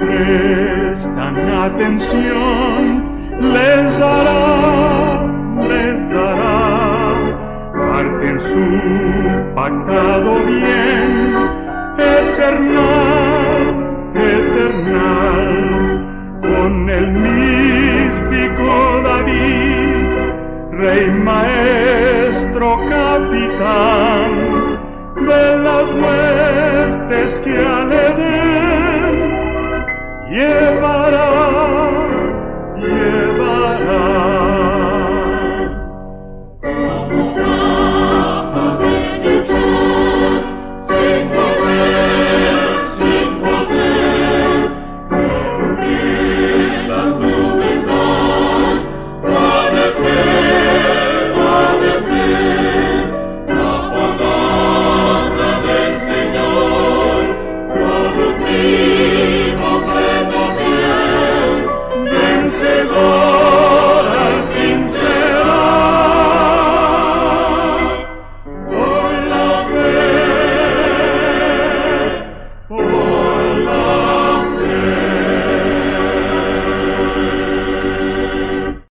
prestan atención, les dará, les dará. Parte en su pactado bien eternal, eternal, con el místico David, rey maestro capitán de las huestes que al llevará